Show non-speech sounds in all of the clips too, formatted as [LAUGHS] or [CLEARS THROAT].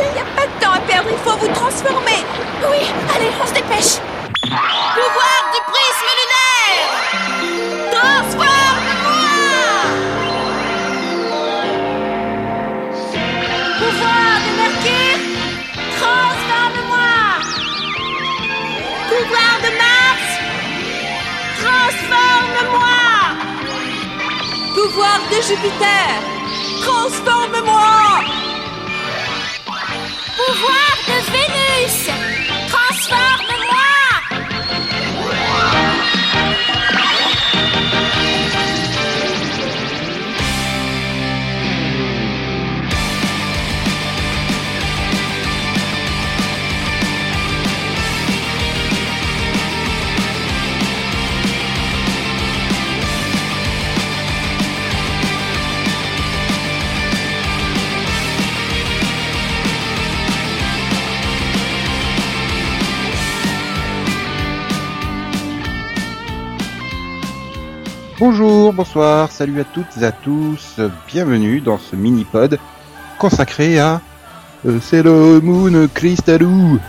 Il n'y a pas de temps à perdre, il faut vous transformer. Oui, allez, on se dépêche. Pouvoir du prisme lunaire. Transforme-moi. Pouvoir de Mercure. Transforme-moi. Pouvoir de Mars. Transforme-moi. Pouvoir de Jupiter Bonjour, bonsoir, salut à toutes et à tous, bienvenue dans ce mini-pod consacré à euh, Sailor Moon Crystalou.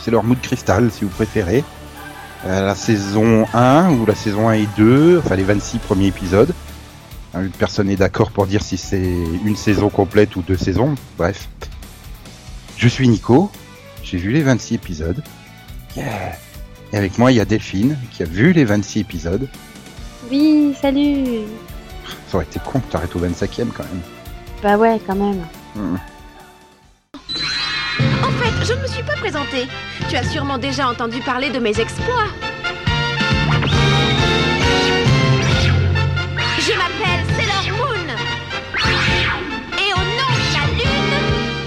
Sailor Moon Crystal si vous préférez. Euh, la saison 1 ou la saison 1 et 2, enfin les 26 premiers épisodes. Hein, Personne n'est d'accord pour dire si c'est une saison complète ou deux saisons, bref. Je suis Nico, j'ai vu les 26 épisodes. Et avec moi il y a Delphine qui a vu les 26 épisodes. Oui, salut Ça aurait été con que t'arrêtes au 25ème quand même. Bah ouais, quand même. Hmm. En fait, je ne me suis pas présentée. Tu as sûrement déjà entendu parler de mes exploits. Je m'appelle Sailor Moon. Et au nom de la lune,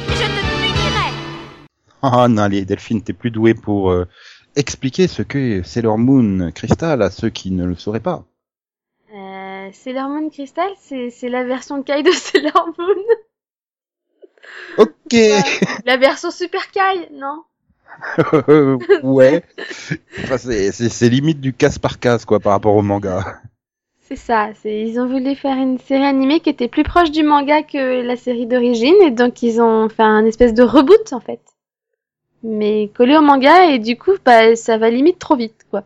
je te punirai. Ah non, les Delphine, t'es plus doué pour euh, expliquer ce que Sailor Moon Crystal à ceux qui ne le sauraient pas. Sailor Moon Crystal, c'est c'est la version Kai de Sailor Moon. Ok La version Super Kai, non [LAUGHS] Ouais. Enfin, c'est- limite du casse par casse quoi par rapport au manga. C'est ça. C'est ils ont voulu faire une série animée qui était plus proche du manga que la série d'origine et donc ils ont fait un espèce de reboot en fait. Mais collé au manga et du coup bah ça va limite trop vite quoi.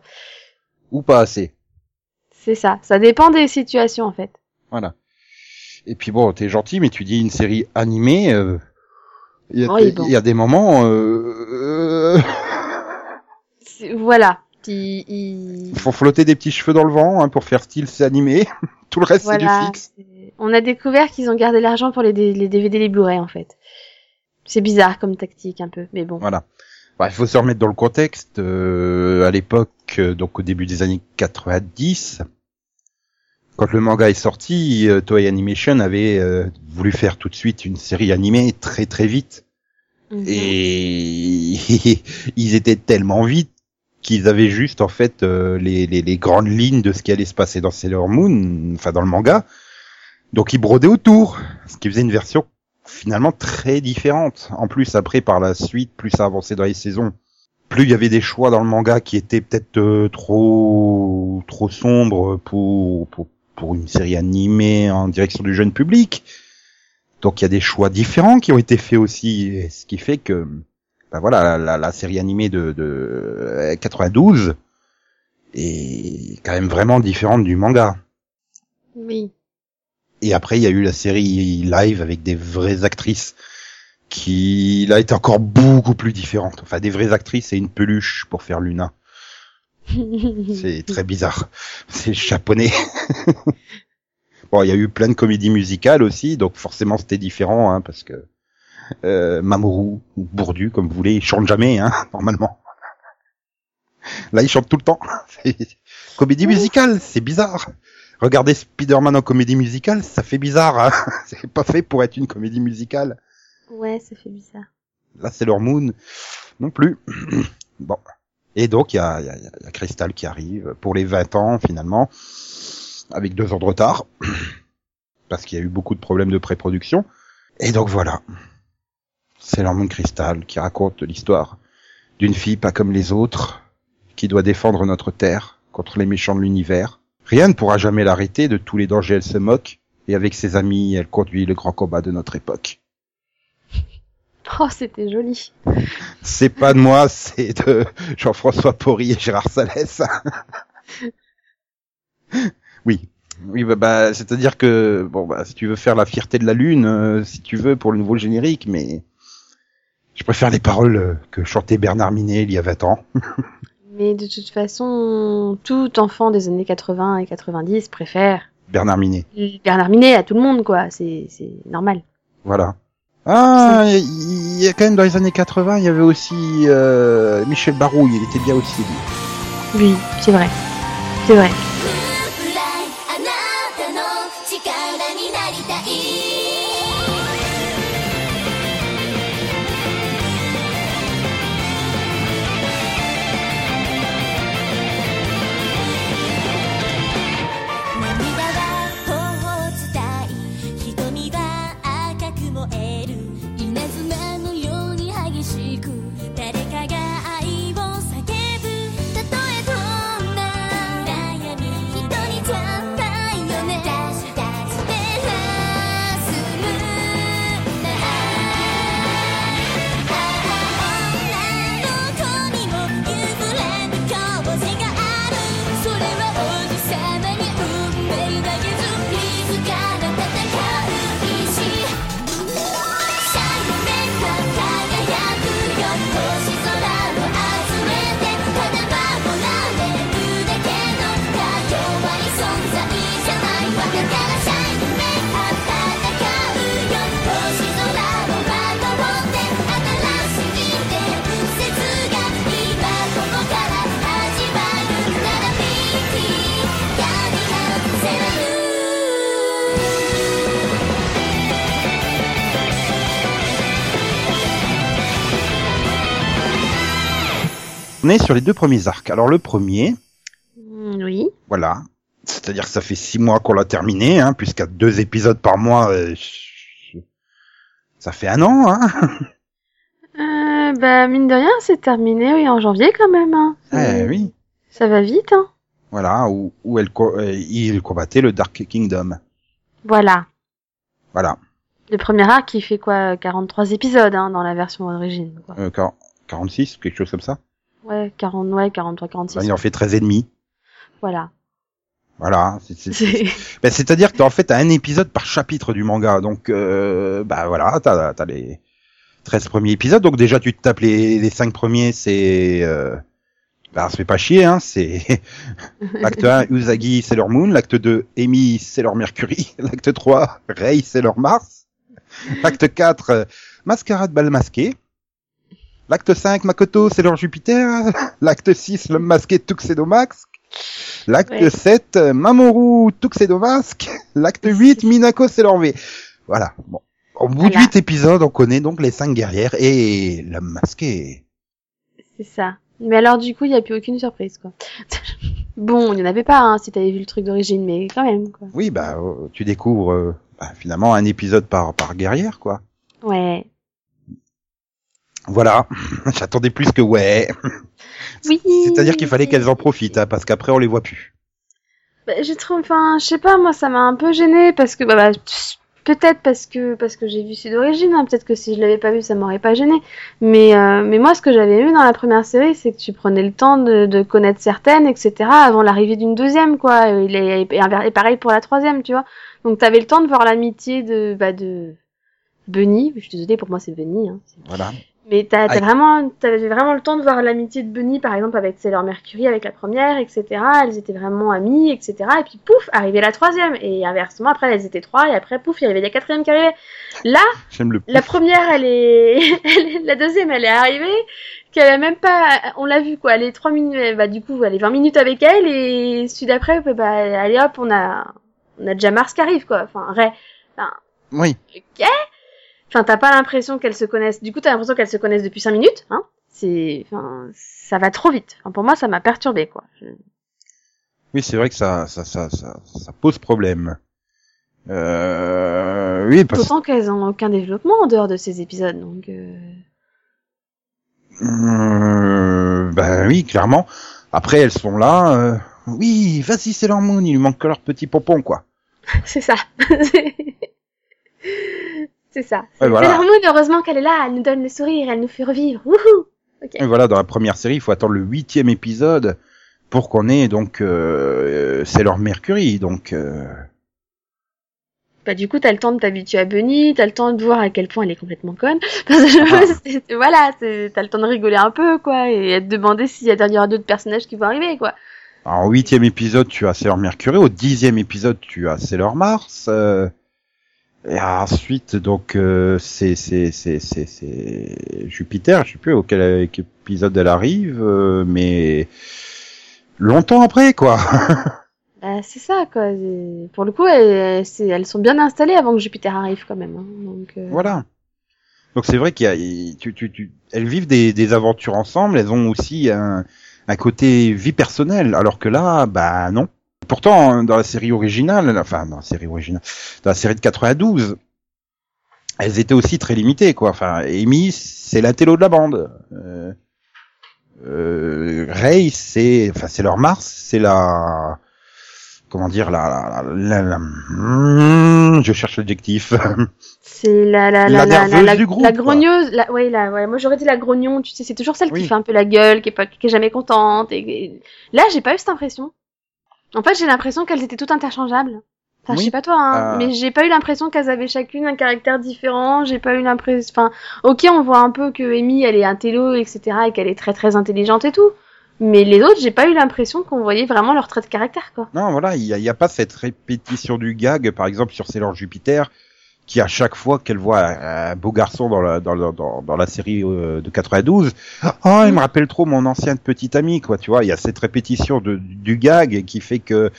Ou pas assez. C'est ça. Ça dépend des situations en fait. Voilà. Et puis bon, t'es gentil, mais tu dis une série animée. euh, Il y, a- Oui, il bon. y a des moments. Euh, euh, Voilà. Il faut flotter des petits cheveux dans le vent hein, pour faire style c'est animé. [LAUGHS] Tout le reste c'est du fixe. c'est- On a découvert qu'ils ont gardé l'argent pour les, D- les DVD les Blu-ray en fait. C'est bizarre comme tactique un peu, mais bon. Voilà. Bah, il faut se remettre dans le contexte. euh, à l'époque, euh, donc au début des années 90, quand le manga est sorti, euh, Toei Animation avait euh, voulu faire tout de suite une série animée très très vite. Mhm. Et [LAUGHS] ils étaient tellement vite qu'ils avaient juste en fait euh, les, les, les grandes lignes de ce qui allait se passer dans Sailor Moon, enfin dans le manga. Donc ils brodaient autour, ce qui faisait une version finalement très différente. En plus après par la suite, plus ça avançait dans les saisons, plus il y avait des choix dans le manga qui étaient peut-être euh, trop trop sombres pour, pour pour une série animée en direction du jeune public. Donc il y a des choix différents qui ont été faits aussi, ce qui fait que, ben voilà, la, série animée de, de euh, 92 est quand même vraiment différente du manga. Oui. Et après il y a eu la série live avec des vraies actrices qui là est encore beaucoup plus différente. Enfin des vraies actrices et une peluche pour faire Luna. C'est très bizarre. C'est japonais. [LAUGHS] bon, il y a eu plein de comédies musicales aussi, donc forcément c'était différent, hein, parce que euh, Mamoru ou Bourdu, comme vous voulez, ils chantent jamais, hein, [LAUGHS] normalement. Là, ils chantent tout le temps. [LAUGHS] Comédie musicale, c'est bizarre. Regardez Spider-Man en comédie musicale, ça fait bizarre. Hein c'est pas fait pour être une comédie musicale. ouais, ça fait bizarre. Là, c'est leur Moon non plus. [CLEARS THROAT] bon. Et donc, il y a, y, a, y a Crystal qui arrive pour les 20 ans, finalement, avec deux ans de retard, [CLEARS THROAT] parce qu'il y a eu beaucoup de problèmes de pré-production. Et donc, voilà. C'est leur Moon Crystal qui raconte l'histoire d'une fille pas comme les autres, qui doit défendre notre Terre contre les méchants de l'univers. Rien ne pourra jamais l'arrêter, de tous les dangers elle se moque, et avec ses amis, elle conduit le grand combat de notre époque. [LAUGHS] Oh, c'était joli. C'est pas de moi, c'est de Jean-François Porry et Gérard Salès. [LAUGHS] oui. Oui, bah, bah, c'est-à-dire que bon, bah, si tu veux faire la fierté de la lune, euh, si tu veux pour le nouveau générique, mais je préfère les paroles euh, que chantait Bernard Minet il y a 20 ans. [LAUGHS] Mais de toute façon, tout enfant des années 80 et 90 préfère Bernard Minet. Bernard Minet à tout le monde, quoi. C'est c'est normal. Voilà. Ah, il y a quand même dans les années 80, il y avait aussi euh, Michel Barouille, il était bien aussi lui. Oui, c'est vrai. C'est vrai. Sur les deux premiers arcs. Alors le premier, Mm, Oui. voilà, c'est-à-dire que ça fait six mois qu'on l'a terminé, hein, puisqu'à deux épisodes par mois, euh, ça fait un an, hein. Euh, bah, mine de rien, c'est terminé, oui, en janvier quand même. Hein. Eh oui, Ça va vite, hein. voilà, où, où elle, co- euh, il combattait le Dark Kingdom. Voilà. Voilà, Le premier arc, il fait quoi 43 épisodes, hein, dans la version d'origine. quoi. euh, quar- 46, quelque chose comme ça. Ouais, 40, ouais, 43, 46. Enfin, il en fait 13 et demi. Voilà. Voilà, c'est- c'est- C'est- [LAUGHS] Ben, c'est-à-dire que t'as en fait t'as un épisode par chapitre du manga, donc euh, bah voilà, t'as as les 13 premiers épisodes, donc déjà tu te tapes les, les 5 premiers, c'est euh, bah ça fait pas chier, hein, c'est [LAUGHS] l'acte 1, Usagi Sailor Moon, l'acte 2, Amy Sailor Mercury, [LAUGHS] l'acte 3, Rei Sailor Mars, l'acte 4, euh, Mascarade Bal Masqué, l'acte 5, Makoto Sailor Jupiter, [LAUGHS] l'acte 6, L'homme masqué Tuxedo Max, L'acte Ouais. 7, euh, Mamoru Tuxedo Mask. L'acte [LAUGHS] 8, Minako Sailor V. Voilà. Bon. Au bout de Voilà. 8 épisodes, on connaît donc les 5 guerrières et l'homme masqué. C'est ça. Mais alors, du coup, il n'y a plus aucune surprise, quoi. [LAUGHS] bon, il n'y en avait pas, hein, si t'avais vu le truc d'origine, mais quand même, quoi. Oui, bah, euh, tu découvres euh, bah, finalement un épisode par, par guerrière, quoi. Ouais. Voilà. [LAUGHS] J'attendais plus que ouais. [LAUGHS] Oui. C'est-à-dire qu'il fallait qu'elles en profitent, hein, parce qu'après on les voit plus. Bah, j'ai trouvé, enfin, je sais pas, moi, ça m'a un peu gênée parce que, bah, bah, peut-être parce que, parce que j'ai vu c'est d'origine, hein, peut-être que si je l'avais pas vu, ça m'aurait pas gêné. Mais, euh, mais moi, ce que j'avais vu dans la première série, c'est que tu prenais le temps de, de connaître certaines, etc., avant l'arrivée d'une deuxième, quoi. Et, les- et, pareil pour la troisième, tu vois. Donc, t'avais le temps de voir l'amitié de, bah, de Bunny. Je suis désolée, pour moi, c'est Bunny, hein. Voilà. Mais t'as vraiment, t'avais vraiment le temps de voir l'amitié de Bunny, par exemple, avec Sailor Mercury, avec la première, etc. Elles étaient vraiment amies, etc. Et puis pouf, arrivait la troisième. Et inversement, après, elles étaient trois, et après, pouf, il y avait la quatrième qui arrivait. Là, la première, [LAUGHS] elle est, la deuxième, elle est arrivée, qu'elle a même pas, on l'a vu, quoi. Elle est trois minutes, bah, du coup, elle est 20 minutes avec elle, et celui d'après, bah, bah, allez hop, on a, on a déjà Mars qui arrive, quoi. Enfin, Ray. Oui. Ok. Enfin, t'as pas l'impression qu'elles se connaissent. Du coup, t'as l'impression qu'elles se connaissent depuis 5 minutes, hein. C'est, enfin, ça va trop vite. Enfin, pour moi, ça m'a perturbé, quoi. Je- Oui, c'est vrai que ça, ça, ça, ça, ça pose problème. Euh, oui, parce D'autant qu'elles ont aucun développement en dehors de ces épisodes, donc. Euh... Euh, ben oui, clairement. Après, elles sont là. euh, oui, vas-y, c'est leur moon. Il lui manque que leur petit pompon, quoi. [LAUGHS] C'est ça. [LAUGHS] C'est ça. Ouais, C'est voilà. Heureusement qu'elle est là, elle nous donne le sourire, elle nous fait revivre. Wouhou Ok. Et voilà, dans la première série, il faut attendre le huitième épisode pour qu'on ait donc euh, Sailor Mercury. Donc euh, Bah du coup, t'as le temps de t'habituer à Bunny, t'as le temps de voir à quel point elle est complètement conne. [LAUGHS] Parce que Ah. [LAUGHS] c'est- voilà, c'est- t'as le temps de rigoler un peu, quoi, et à te demander s'il y y aura d'autres personnages qui vont arriver, quoi. Alors, au huitième épisode, tu as Sailor Mercury. Au dixième épisode, tu as Sailor Mars. euh, et ensuite, donc, euh, c'est c'est c'est c'est c'est Jupiter. Je sais plus auquel quel épisode elle arrive, euh, mais longtemps après, quoi. [LAUGHS] Bah, c'est ça, quoi. Pour le coup, elles, elles sont bien installées avant que Jupiter arrive, quand même. hein. Donc, euh, voilà. Donc c'est vrai qu'il y a, il- tu, tu, tu, elles vivent des, des aventures ensemble. Elles ont aussi un, un côté vie personnelle, alors que là, bah non. Pourtant, dans la série originale, enfin dans la série originale, dans la série de 92, elles étaient aussi très limitées, quoi. Enfin, Amy, c'est l'intello de la bande. Euh, euh, Ray, c'est, enfin, c'est leur Mars, c'est la, comment dire, la, la, la, la- hmm, je cherche l'adjectif. C'est la, la, La la, la, la, du groupe, la grogneuse. La, ouais, la, ouais, moi j'aurais dit la grognon, tu sais, c'est toujours celle Oui. qui fait un peu la gueule, qui est, pas, qui est jamais contente. Et, et- Là, j'ai pas eu cette impression. En fait, j'ai l'impression qu'elles étaient toutes interchangeables. Enfin, je sais pas toi, hein, Euh. mais j'ai pas eu l'impression qu'elles avaient chacune un caractère différent. J'ai pas eu l'impression. Enfin, ok, on voit un peu que Amy, elle est un télo, etc., et qu'elle est très très intelligente et tout. Mais les autres, j'ai pas eu l'impression qu'on voyait vraiment leur trait de caractère, quoi. Non, voilà, il y a, il y a pas cette répétition du gag, par exemple sur Sailor Jupiter, qui à chaque fois qu'elle voit un, un beau garçon dans la, dans, la- dans, dans la série euh, de 92, oh, il me rappelle trop mon ancien petit ami, quoi, tu vois, il y a cette répétition de, du gag qui fait que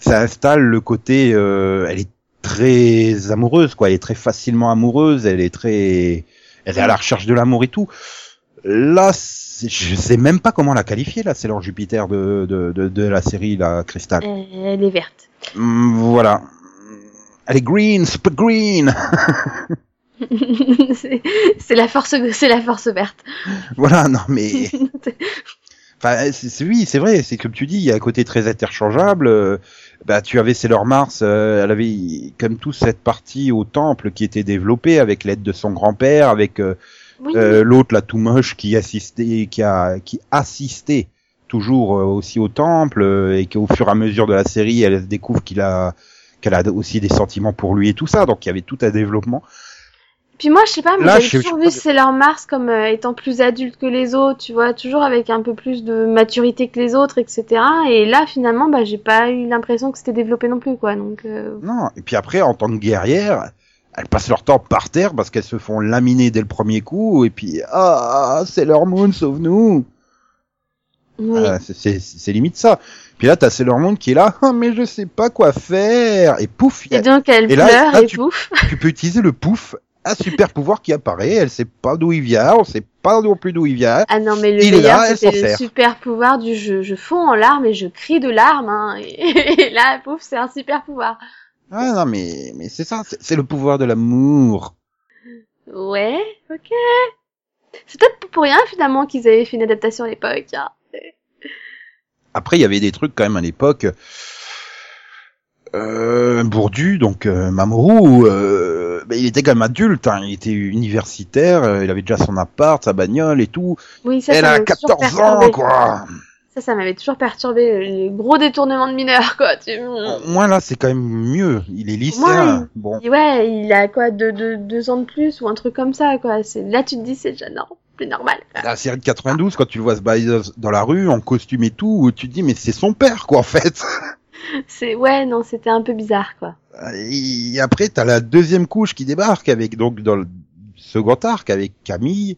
ça installe le côté, euh, elle est très amoureuse, quoi, elle est très facilement amoureuse, elle est très, elle est à la recherche de l'amour et tout. Là, c'est- je sais même pas comment la qualifier, là, Sailor Jupiter de, de, de, de la série, la Crystal. Elle est verte. Mm, Voilà. Elle est green, [LAUGHS] super green. c'est la force, c'est la force verte. voilà, non mais, [LAUGHS] enfin, c'est c'est- oui, c'est vrai, c'est comme tu dis, il y a un côté très interchangeable. euh, bah, tu avais Sailor Mars, euh, elle avait comme tout cette partie au temple qui était développée avec l'aide de son grand-père, avec euh, oui. euh, l'autre la tout moche qui assistait, qui a, qui assistait toujours euh, aussi au temple euh, et qu'au fur et à mesure de la série, elle découvre qu'il a qu'elle a aussi des sentiments pour lui et tout ça, donc il y avait tout un développement. Puis moi, je sais pas, mais sais- toujours vu. Sailor Mars comme euh, étant plus adulte que les autres, tu vois, toujours avec un peu plus de maturité que les autres, etc. Et là, finalement, bah, j'ai pas eu l'impression que c'était développé non plus, quoi. Donc, euh, Non, et puis après, en tant que guerrière, elles passent leur temps par terre parce qu'elles se font laminer dès le premier coup, et puis, ah, c'est leur Moon, sauve-nous. Oui. Ah, c'est- limite ça. Puis là, t'as Sailor Moon qui est là, [LAUGHS] ah, mais je sais pas quoi faire, et pouf, y a- Et donc, elle et là- pleure là, et tu- pouf. [LAUGHS] tu peux utiliser le pouf, un super pouvoir qui apparaît, elle sait pas d'où il vient, on sait pas non plus d'où il vient. Ah non, mais le Il est meilleur, c'était le super pouvoir du je, je fonds en larmes et je crie de larmes, hein. [LAUGHS] Et, là, pouf, c'est un super pouvoir. Ah non, mais, mais c'est ça, c'est le pouvoir de l'amour. Ouais, ok. C'est peut-être pour rien, finalement, qu'ils avaient fait une adaptation à l'époque, hein. Après, il y avait des trucs quand même à l'époque. Euh, Bourdu, donc euh, Mamoru, euh, ben, il était quand même adulte, hein, il était universitaire, euh, il avait déjà son appart, sa bagnole et tout. Oui, ça, Elle ça a m'avait toujours 14 perturbé. ans, quoi. Ça, ça m'avait toujours perturbé, les gros détournements de mineurs, quoi. Tu... Moins là, c'est quand même mieux. Il est lycéen. Ouais. Bon, ouais, il a quoi, deux, deux, deux ans de plus ou un truc comme ça, quoi. C'est Là, tu te dis, c'est déjà non, plus normal. la série de 92, quand tu le vois se balader dans la rue en costume et tout, tu te dis mais c'est son père, quoi, en fait. [LAUGHS] C'est ouais, non, c'était un peu bizarre, quoi. Et après, t'as la deuxième couche qui débarque avec donc dans le second arc avec Camille,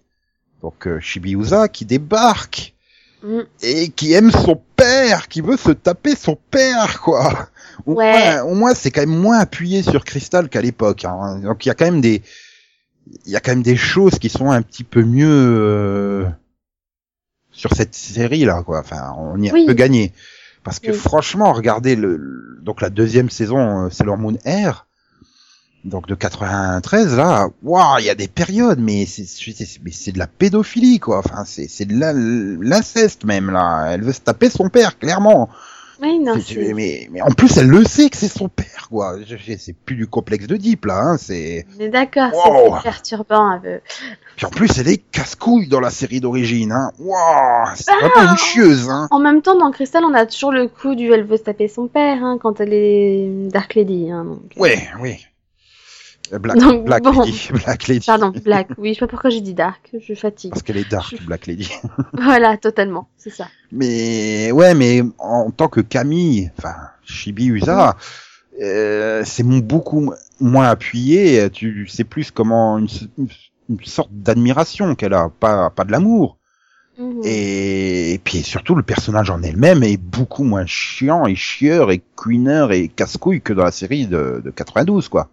donc euh, Shibiusa qui débarque Mm. et qui aime son père, qui veut se taper son père, quoi. Au Ouais. moins, au moins c'est quand même moins appuyé sur Crystal qu'à l'époque. hein. Donc il y a quand même des, il y a quand même des choses qui sont un petit peu mieux euh, sur cette série là, quoi. Enfin, on y a Oui. un peu gagné. Parce que Oui. franchement, regardez le, le- donc la deuxième saison, euh, Sailor Moon Air, donc de 93 là, waouh, il y a des périodes, mais c'est mais c'est de la pédophilie quoi. Enfin, c'est c'est de l'inceste même là. Elle veut se taper son père clairement. Oui, non, c'est mais, mais en plus, elle le sait que c'est son père, quoi. C'est plus du complexe de Deep, là. Hein. C'est. d'accord, Wow. c'est perturbant un peu. Puis en plus, elle est casse-couille dans la série d'origine. Hein. Wow, c'est Ah. vraiment une chieuse. Hein. En même temps, dans Crystal, on a toujours le coup du elle veut se taper son père hein, quand elle est Dark Lady. Hein, donc, euh, Ouais, oui. Euh, Black, Donc, Black bon. Lady. [LAUGHS] Black Lady. Pardon, Black. Oui, je sais pas pourquoi j'ai dit Dark, je fatigue. Parce qu'elle est dark, Black Lady. [LAUGHS] [LAUGHS] Voilà, totalement, c'est ça. Mais ouais, mais en tant que Camille, enfin Shibi Usa, euh, c'est beaucoup mo- moins appuyé. Tu sais plus comment une, sorte d'admiration qu'elle a, pas pas de l'amour. Mhm. Et, et puis surtout le personnage en elle-même est beaucoup moins chiant et chieur et cuineur et casse-couille que dans la série de, de 92 quoi.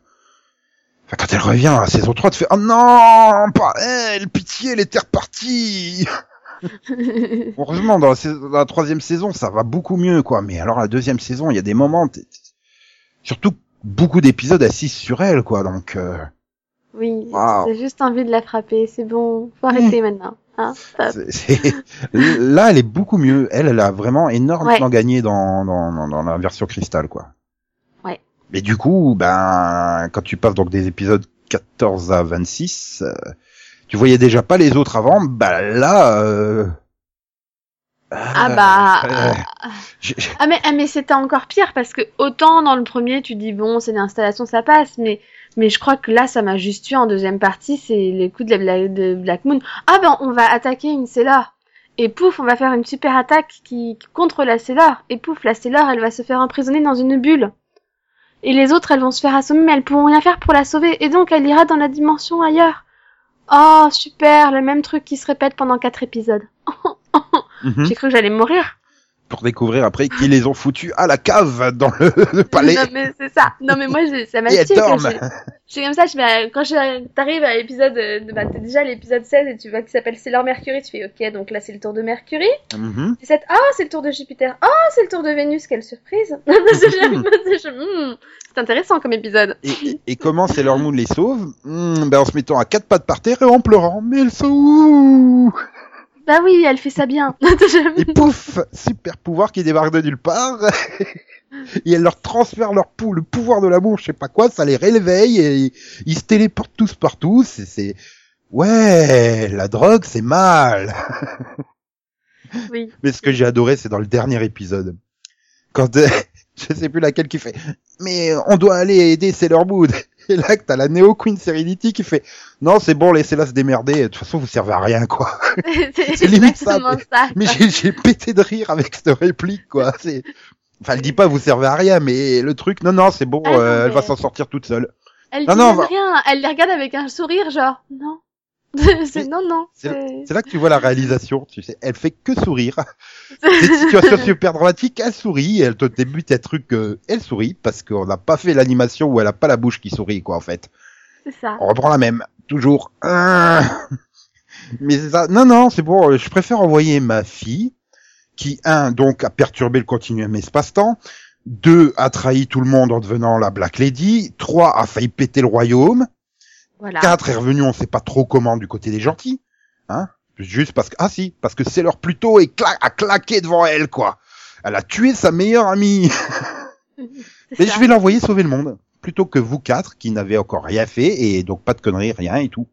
Enfin, quand elle revient à la saison 3, tu fais Oh non, pas elle, pitié, elle était repartie [LAUGHS] Heureusement, dans la, sais- dans la troisième saison, ça va beaucoup mieux, quoi. Mais alors, la deuxième saison, il y a des moments, surtout beaucoup d'épisodes assis sur elle, quoi. Donc, euh, oui, Wow. j'ai juste envie de la frapper, c'est bon, faut arrêter [LAUGHS] maintenant. Hein là, elle est beaucoup mieux. Elle, elle a vraiment énormément Ouais. gagné dans, dans, dans, dans la version cristal, quoi. Mais du coup, ben, quand tu passes donc des épisodes 14 à 26, euh, tu voyais déjà pas les autres avant, bah là, euh, Ah bah... euh, ah, Ah mais, ah mais c'était encore pire parce que autant dans le premier tu dis bon c'est l'installation ça passe mais mais je crois que là ça m'a juste tué en deuxième partie c'est les coups de, la, de Black Moon. Ah ben on va attaquer une Sailor. Et pouf on va faire une super attaque qui contre la Sailor. Et pouf la Sailor elle va se faire emprisonner dans une bulle et les autres elles vont se faire assommer mais elles pourront rien faire pour la sauver. Et donc elle ira dans la dimension ailleurs. Oh super le même truc qui se répète pendant quatre épisodes. [LAUGHS] Mhm. j'ai cru que j'allais mourir pour découvrir après qu'ils les ont foutus à la cave dans le, le palais. Non mais c'est ça. Non mais moi ça m'a je suis comme ça, je fais, quand t'arrives à l'épisode, euh, bah, t'es déjà à l'épisode 16 et tu vois qu'il s'appelle Sailor Mercury, tu fais ok donc là c'est le tour de Mercury. Mhm. 17, ah c'est le tour de Jupiter, ah c'est le tour de Vénus, quelle surprise. [LAUGHS] c'est [LAUGHS] hmm, c'est intéressant comme épisode. Et, et- comment Sailor Moon les sauve? Hmm, ben En se mettant à quatre pattes par terre et en pleurant. Mais elles sont où Bah oui, elle fait ça bien. [LAUGHS] Et pouf Super pouvoir qui débarque de nulle part. [LAUGHS] et elle leur transfère leur pou le pouvoir de l'amour, je sais pas quoi, ça les réveille et ils se téléportent tous partout. C'est... c'est- Ouais, la drogue, c'est mal. [LAUGHS] oui. Mais ce que j'ai adoré, c'est dans le dernier épisode. Quand, euh, je sais plus laquelle qui fait, mais on doit aller aider Sailor Moon. [LAUGHS] Et là, que t'as la Neo Queen Serenity qui fait, non, c'est bon, laissez-la se démerder. De toute façon, vous servez à rien, quoi. [LAUGHS] [LAUGHS] c'est limite ça. Mais quoi. j'ai, pété de rire avec cette réplique, quoi. C'est, enfin, elle dit pas, vous servez à rien, mais le truc, non, non, c'est bon, Ah non, euh, elle va mais- s'en sortir toute seule. Elle Non, dit non, va- rien, elle les regarde avec un sourire genre non. [LAUGHS] c'est non non. C'est, là que tu vois la réalisation, tu sais. Elle fait que sourire. [LAUGHS] Des situations super dramatiques, elle sourit, elle te débute un truc, euh, elle sourit, parce qu'on n'a pas fait l'animation où elle a pas la bouche qui sourit, quoi, en fait. C'est ça. On reprend la même, toujours. [LAUGHS] Mais c'est ça, non, non, c'est bon, je préfère envoyer ma fille, qui, un, donc, a perturbé le continuum espace-temps, deux, a trahi tout le monde en devenant la Black Lady, trois, a failli péter le royaume, Voilà. quatre est revenu, on sait pas trop comment, du côté des gentils, hein, juste parce que, ah si, parce que c'est leur plutôt et cla a claqué devant elle, quoi. Elle a tué sa meilleure amie. [LAUGHS] [LAUGHS] Mais ça. je vais l'envoyer sauver le monde, plutôt que vous quatre qui n'avez encore rien fait et donc pas de conneries, rien et tout.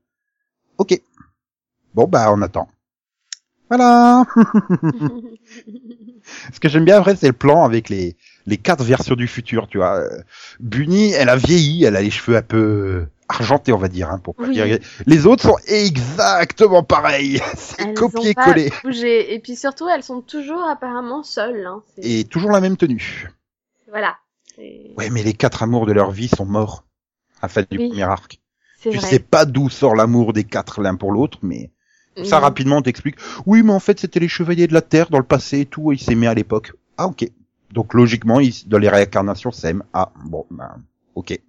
Ok. Bon bah on attend. Voilà. [LAUGHS] Ce que j'aime bien après c'est le plan avec les les quatre versions du futur, tu vois. Euh, Bunny, elle a vieilli, elle a les cheveux un peu argentés, on va dire, hein, pour Oui. dire. Les autres sont exactement pareils. [LAUGHS] C'est copier-coller. Et puis surtout, elles sont toujours apparemment seules. Hein. Et toujours la même tenue. Voilà. Ouais, mais les quatre amours de leur vie sont morts à fin du Oui. premier arc. tu vrai. sais pas d'où sort l'amour des quatre l'un pour l'autre, mais ça rapidement on t'explique. Oui, mais en fait c'était les chevaliers de la Terre dans le passé et tout, et ils s'aimaient à l'époque. Ah ok. Donc logiquement, ils, dans les réincarnations s'aiment. Ah bon, ben ok. Ok.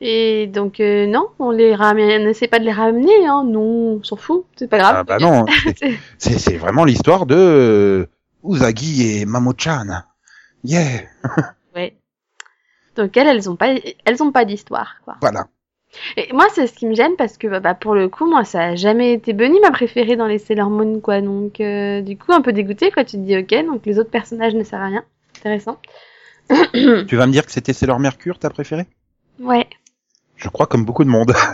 Et donc euh, non, on les ramène, on essaie pas de les ramener, hein. Non, on s'en fout, c'est pas grave. Ah bah non, [LAUGHS] c'est- vraiment l'histoire de euh, Uzagi et Mamo-chan. Yeah, [LAUGHS] Ouais. Donc elles, elles ont pas, elles ont pas d'histoire, quoi. voilà. Et moi, c'est ce qui me gêne parce que, bah, pour le coup, moi, ça a jamais été Bunny ma préférée dans les Sailor Moon, quoi. Donc, euh, du coup, un peu dégoûtée, quoi. Tu te dis, ok, donc les autres personnages ne servent à rien. Intéressant. Tu vas me dire que c'était Sailor Mercure ta préférée? Ouais. Je crois comme beaucoup de monde. [LAUGHS]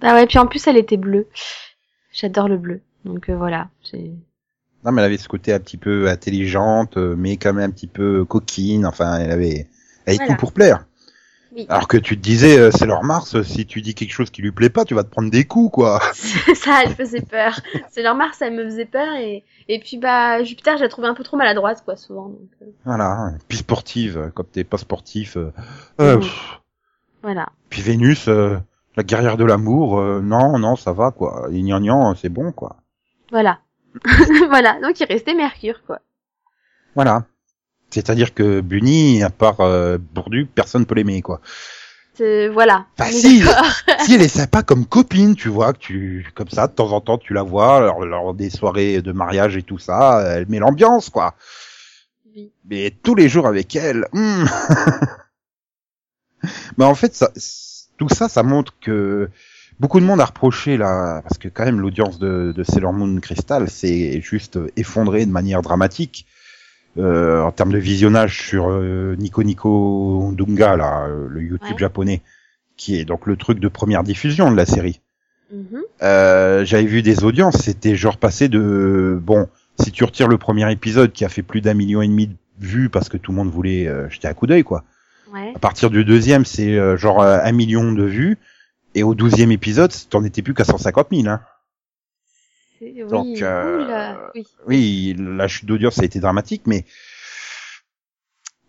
Bah ouais, puis en plus, elle était bleue. J'adore le bleu. Donc, euh, voilà. Non, mais elle avait ce côté un petit peu intelligente, euh, mais quand même un petit peu coquine. Enfin, elle avait, elle Voilà. tout pour plaire. Oui. Alors que tu te disais, euh, c'est leur Mars, si tu dis quelque chose qui lui plaît pas, tu vas te prendre des coups, quoi. [LAUGHS] ça, elle faisait peur. C'est leur Mars, elle me faisait peur. Et, et puis, bah, Jupiter, je la trouvais un peu trop maladroite, quoi, souvent. Donc, euh, Voilà. Puis sportive, comme t'es pas sportif. euh, pff. Voilà. Puis Vénus, euh, la guerrière de l'amour, euh, non, non, ça va, quoi. Et gnangnan, c'est bon, quoi. Voilà. [LAUGHS] voilà. Donc, il restait Mercure, quoi. Voilà. C'est-à-dire que Bunny, à part euh, Bourdu, personne peut l'aimer, quoi. C'est- Voilà. Bah, si. [LAUGHS] si elle est sympa comme copine, tu vois, que tu comme ça de temps en temps tu la vois lors, lors des soirées de mariage et tout ça, elle met l'ambiance quoi. Oui. Mais tous les jours avec elle, hmm. [LAUGHS] mais en fait ça, tout ça, ça montre que beaucoup de monde a reproché là, parce que quand même l'audience de, de Sailor Moon Crystal s'est juste effondrée de manière dramatique. Euh, en termes de visionnage sur euh, Nico Nico Dunga là, euh, le YouTube Ouais. japonais, qui est donc le truc de première diffusion de la série. Mhm. Euh, j'avais vu des audiences, c'était genre passé de bon, si tu retires le premier épisode qui a fait plus d'un million et demi de vues parce que tout le monde voulait euh, jeter un coup d'œil quoi. Ouais. À partir du deuxième, c'est euh, genre euh, un million de vues et au douzième épisode, t'en étais plus qu'à 150 000. Hein. Oui. Donc, euh, Oula, oui. Oui, la chute d'audience a été dramatique, mais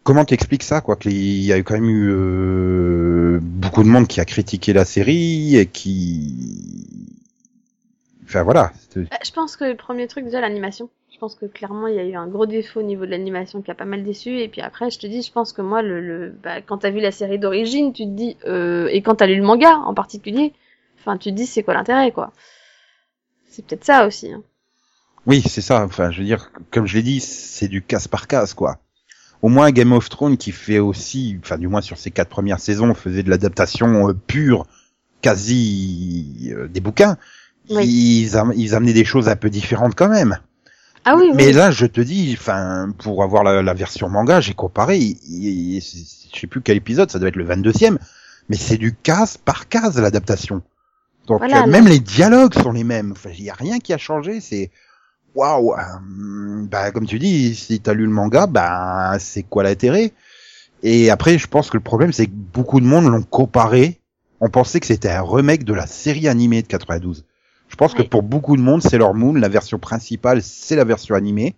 comment t'expliques ça quoi Qu'il y a eu quand même eu euh, beaucoup de monde qui a critiqué la série et qui, enfin voilà. Euh, Je pense que le premier truc, déjà, l'animation. Je pense que clairement, il y a eu un gros défaut au niveau de l'animation qui a pas mal déçu. Et puis après, je te dis, je pense que moi, le, le bah, quand t'as vu la série d'origine, tu te dis, euh, et quand t'as lu le manga en particulier, enfin, tu te dis, c'est quoi l'intérêt, quoi? C'est peut-être ça aussi. Hein. Oui, c'est ça. Enfin, je veux dire, comme je l'ai dit, c'est du casse par casse, quoi. Au moins, Game of Thrones, qui fait aussi, enfin, du moins sur ses quatre premières saisons, faisait de l'adaptation euh, pure, quasi euh, des bouquins. Oui. Ils, ils amenaient des choses un peu différentes quand même. Ah oui, Mais oui. là, je te dis, enfin, pour avoir la, la version manga, j'ai comparé. il- il- je sais plus quel épisode, ça doit être le 22e, mais c'est du case par case l'adaptation. Donc Voilà, euh, même les dialogues sont les mêmes. Enfin, il y a rien qui a changé. C'est waouh. euh, bah comme tu dis, si t'as lu le manga, bah c'est quoi l'intérêt? Et après, je pense que le problème, c'est que beaucoup de monde l'ont comparé. On pensait que c'était un remake de la série animée de 92. Je pense que pour beaucoup de monde, c'est leur Moon, la version principale, c'est la version animée.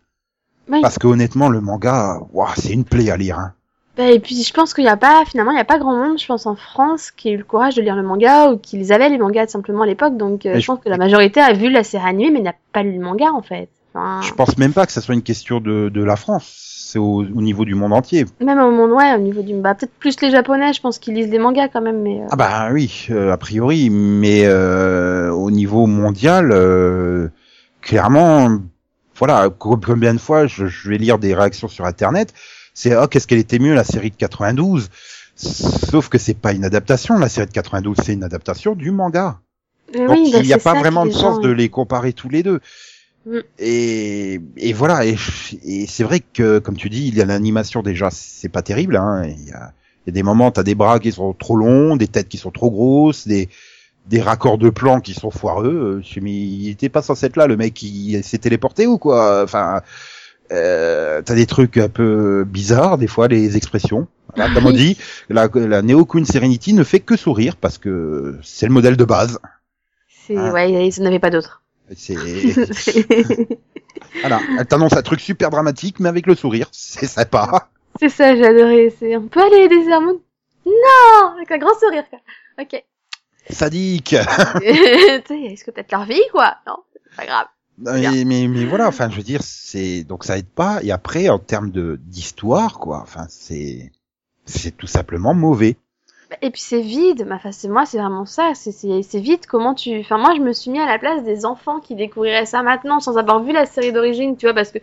Parce que honnêtement, le manga, waouh, c'est une plaie à lire. Hein. Bah, et puis, je pense qu'il y a pas, finalement, il y a pas grand monde, je pense, en France, qui a eu le courage de lire le manga ou qui les avait les mangas simplement à l'époque. Donc, euh, je- pense que la majorité a vu la série animée, mais n'a pas lu le manga, en fait. Enfin, Je pense même pas que ça soit une question de, de la France. C'est au, au niveau du monde entier. Même au monde, ouais, au niveau du. Bah, peut-être plus les japonais, je pense qu'ils lisent des mangas quand même, mais. euh, Ah bah oui, euh, a priori, mais euh, au niveau mondial, euh, clairement, voilà, co- combien de fois je, je vais lire des réactions sur Internet, c'est oh qu'est-ce qu'elle était mieux la série de 92, sauf que c'est pas une adaptation, la série de 92, c'est une adaptation du manga. mais Donc oui, bah, il n'y a c'est pas vraiment de sens de les comparer tous les deux. Mm. Et, et voilà, et, et c'est vrai que comme tu dis, il y a l'animation déjà, c'est pas terrible. Hein, il, y a, il y a des moments, t'as des bras qui sont trop longs, des têtes qui sont trop grosses, des des raccords de plan qui sont foireux. Euh, Je mais il était pas censé être là, le mec il s'est téléporté ou quoi? Enfin, euh, t'as des trucs un peu bizarres des fois, les expressions. Voilà, comme on dit, la, la Neo Queen Serenity ne fait que sourire parce que c'est le modèle de base. C'est, Ah. ouais, ils n'en avaient pas d'autres. C'est [LAUGHS] voilà, elle t'annonce un truc super dramatique, mais avec le sourire, c'est sympa. c'est ça, j'ai adoré. C'est, on peut aller aider Zermoun? Non! Avec un grand sourire, quoi. Ok. Sadique. [LAUGHS] est-ce que peut-être leur vie, quoi? Non, c'est pas grave. Mais, mais, mais voilà, enfin, je veux dire, c'est donc ça aide pas. Et après, en termes de d'histoire, quoi, enfin, c'est c'est tout simplement mauvais. Et puis c'est vide, ma enfin, c'est moi, c'est vraiment ça, c'est, vide. Comment tu, enfin, moi, je me suis mis à la place des enfants qui découvriraient ça maintenant sans avoir vu la série d'origine, tu vois, parce que,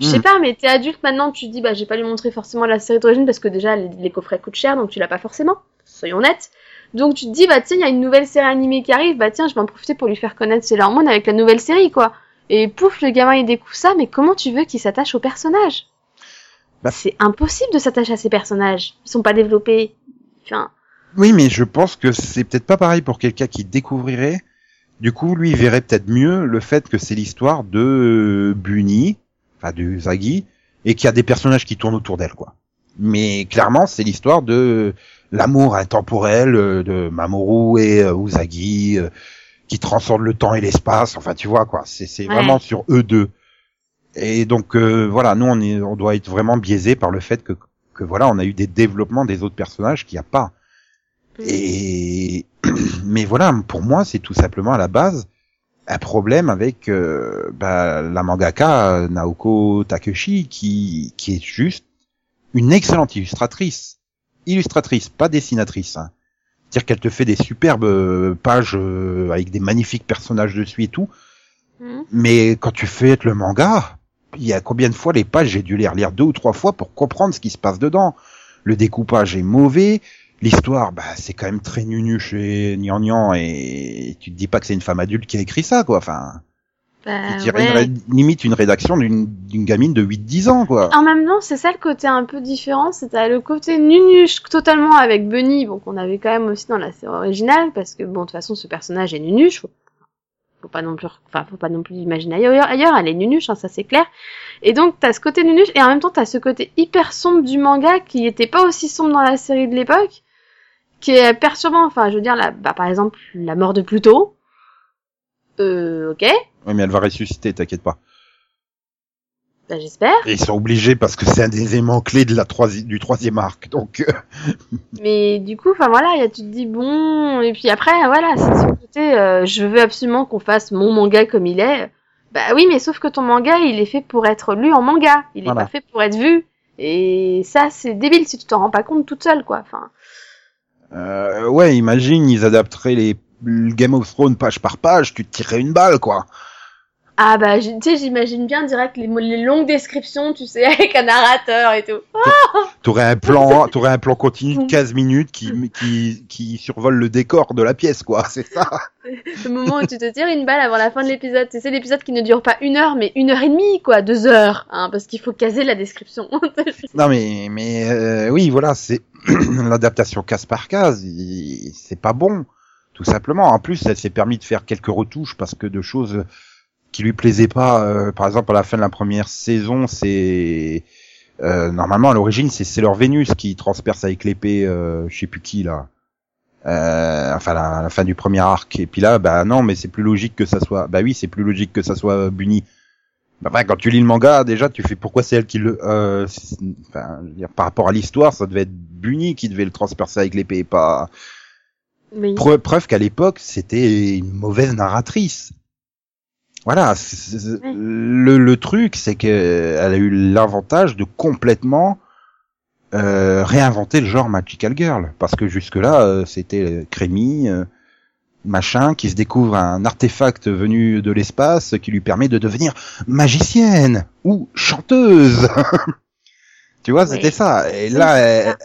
je sais Mm. pas, mais t'es adulte maintenant, tu te dis, bah, j'ai pas lui montrer forcément la série d'origine parce que déjà, les, les coffrets coûtent cher, donc tu l'as pas forcément. Soyons honnêtes. Donc tu te dis, bah tiens, il y a une nouvelle série animée qui arrive, bah tiens, je vais en profiter pour lui faire connaître Sailor Moon avec la nouvelle série, quoi. Et pouf, le gamin il découvre ça, mais comment tu veux qu'il s'attache au personnage? Bah- C'est impossible de s'attacher à ces personnages. Ils sont pas développés. Enfin, Oui, mais je pense que c'est peut-être pas pareil pour quelqu'un qui découvrirait. Du coup, lui, il verrait peut-être mieux le fait que c'est l'histoire de Bunny, enfin de Zagi, et qu'il y a des personnages qui tournent autour d'elle, quoi. Mais clairement, c'est l'histoire de l'amour intemporel euh, de Mamoru et euh, Usagi, euh, qui transcende le temps et l'espace. Enfin, tu vois, quoi. C'est c'est Ouais. vraiment sur eux deux. Et donc, euh, voilà, nous, on, est, on doit être vraiment biaisé par le fait que, que voilà, on a eu des développements des autres personnages qu'il n'y a pas. Et [CLEARS THROAT] mais voilà, pour moi, c'est tout simplement à la base un problème avec euh, bah, la mangaka euh, Naoko Takeshi qui qui est juste une excellente illustratrice, illustratrice, pas dessinatrice. Hein. C'est-à-dire qu'elle te fait des superbes euh, pages euh, avec des magnifiques personnages dessus et tout. Mhm. Mais quand tu fais le manga, il y a combien de fois les pages j'ai dû les relire deux ou trois fois pour comprendre ce qui se passe dedans. Le découpage est mauvais, l'histoire, bah c'est quand même très nunuche et gnangnan et tu te dis pas que c'est une femme adulte qui a écrit ça quoi. Enfin, bah, je dirais une ouais. ré- limite une rédaction d'une d'une gamine de 8-10 ans quoi. En même temps, c'est ça le côté un peu différent, c'est t'as le côté nunuche totalement avec Bunny, bon qu'on avait quand même aussi dans la série originale, parce que bon de toute façon ce personnage est nunuche, faut, faut pas non plus, enfin faut pas non plus l'imaginer ailleurs, ailleurs, elle est nunuche, hein, ça c'est clair. Et donc t'as ce côté nunuche et en même temps t'as ce côté hyper sombre du manga qui était pas aussi sombre dans la série de l'époque, qui est perturbant. Enfin je veux dire là, bah, par exemple la mort de Pluto. Euh, ok, Oui mais elle va ressusciter, t'inquiète pas. bah j'espère. Et ils sont obligés parce que c'est un des éléments clés de la troisi- du troisième arc. Donc euh, [LAUGHS] Mais du coup, enfin voilà, y a, tu te dis bon, et puis après, voilà, c'est ce côté, euh, je veux absolument qu'on fasse mon manga comme il est. Bah oui, mais sauf que ton manga, il est fait pour être lu en manga, il est pas fait pour être vu. Et ça, c'est débile si tu t'en rends pas compte toute seule, quoi. Enfin, ouais, imagine ils adapteraient les le Game of Thrones page par page, tu te tirerais une balle quoi. Ah bah, tu sais, j'imagine bien direct les, les longues descriptions, tu sais, [LAUGHS] avec un narrateur et tout. T'aurais un plan, [LAUGHS] t'aurais un plan continu de 15 minutes qui, qui, qui survole le décor de la pièce, quoi. C'est ça. [LAUGHS] Le moment où tu te tires une balle avant la fin de l'épisode, tu sais, l'épisode qui ne dure pas une heure, mais une heure et demie, quoi, deux heures, hein, parce qu'il faut caser la description. Non, mais, mais, euh, oui, voilà, c'est [CLEARS THROAT] l'adaptation case par case. C'est pas bon, tout simplement. En plus, elle s'est permis de faire quelques retouches parce que de choses qui lui plaisaient pas. euh, par exemple, à la fin de la première saison, c'est euh, normalement à l'origine, c'est Sailor Vénus qui transperce avec l'épée, euh, je sais plus qui là. Euh, enfin, la, à la fin du premier arc. Et puis là, bah non, mais c'est plus logique que ça soit. Bah oui, c'est plus logique que ça soit Bunny. Bah, ouais, quand tu lis le manga, déjà, tu fais pourquoi c'est elle qui le. Euh, c'est- enfin, je veux dire, par rapport à l'histoire, ça devait être Bunny qui devait le transpercer avec l'épée, pas. Oui. Preuve, preuve qu'à l'époque, c'était une mauvaise narratrice. Voilà, Oui. le, le truc, c'est que elle a eu l'avantage de complètement euh, réinventer le genre Magical Girl, parce que jusque-là, euh, c'était Crémy, euh, machin, qui se découvre un artefact venu de l'espace qui lui permet de devenir magicienne ou chanteuse. [LAUGHS] tu vois, Oui. c'était ça. Et là,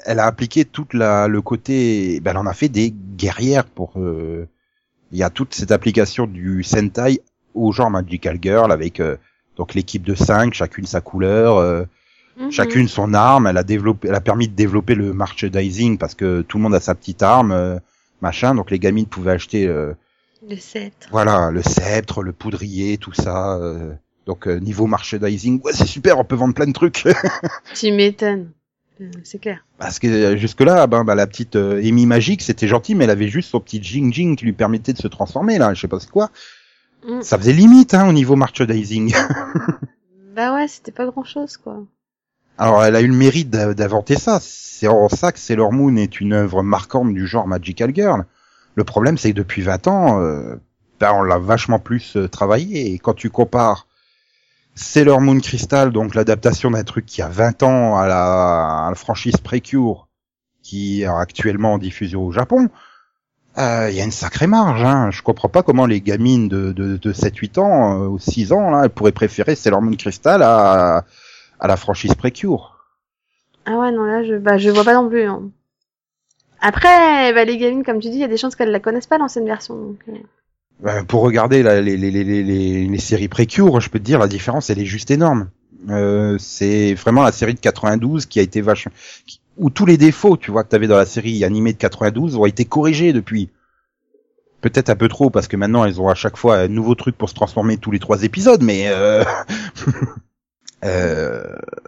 elle, a appliqué toute la le côté. Ben, elle en a fait des guerrières pour. euh, Il y a toute cette application du Sentai au genre Magical Girl avec euh, donc l'équipe de 5, chacune sa couleur. euh, Mhm. chacune son arme. Elle a développé, elle a permis de développer le merchandising parce que tout le monde a sa petite arme, euh, machin. Donc les gamines pouvaient acheter, euh, Le 7. voilà, le sceptre, le poudrier, tout ça. euh. donc euh, niveau merchandising, ouais, c'est super, on peut vendre plein de trucs. [LAUGHS] Tu m'étonnes. C'est clair. parce que euh, jusque là, ben, ben, la petite Amy magique, c'était gentil, mais elle avait juste son petit jing jing qui lui permettait de se transformer là. Je sais pas c'est quoi. Mm. Ça faisait limite hein, au niveau merchandising. [LAUGHS] Bah ouais, c'était pas grand chose, quoi. Alors, elle a eu le mérite d'inventer ça. C'est en ça que Sailor Moon est une œuvre marquante du genre Magical Girl. Le problème, c'est que depuis 20 ans, euh, ben, on l'a vachement plus euh, travaillé. Et quand tu compares Sailor Moon Crystal, donc l'adaptation d'un truc qui a 20 ans à la, à la franchise Precure, qui est actuellement en diffusion au Japon, euh, il y a une sacrée marge. Hein. Je comprends pas comment les gamines de, de, de 7-8 ans euh, ou 6 ans là, elles pourraient préférer Sailor Moon Crystal à, à la franchise Precure. Ah ouais, non, là, je, bah, je vois pas non plus. hein. Après, bah, les gamines, comme tu dis, il y a des chances qu'elles la connaissent pas l'ancienne version. donc, euh. Euh, pour regarder la- les, les, les, les, les, séries pré-cure, je peux te dire, la différence, elle est juste énorme. Euh, c'est vraiment la série de 92 qui a été vachement... qui- où tous les défauts, tu vois, que tu avais dans la série animée de 92 ont été corrigés depuis. Peut-être un peu trop, parce que maintenant, elles ont à chaque fois un nouveau truc pour se transformer tous les trois épisodes, mais... Euh... [LAUGHS] euh,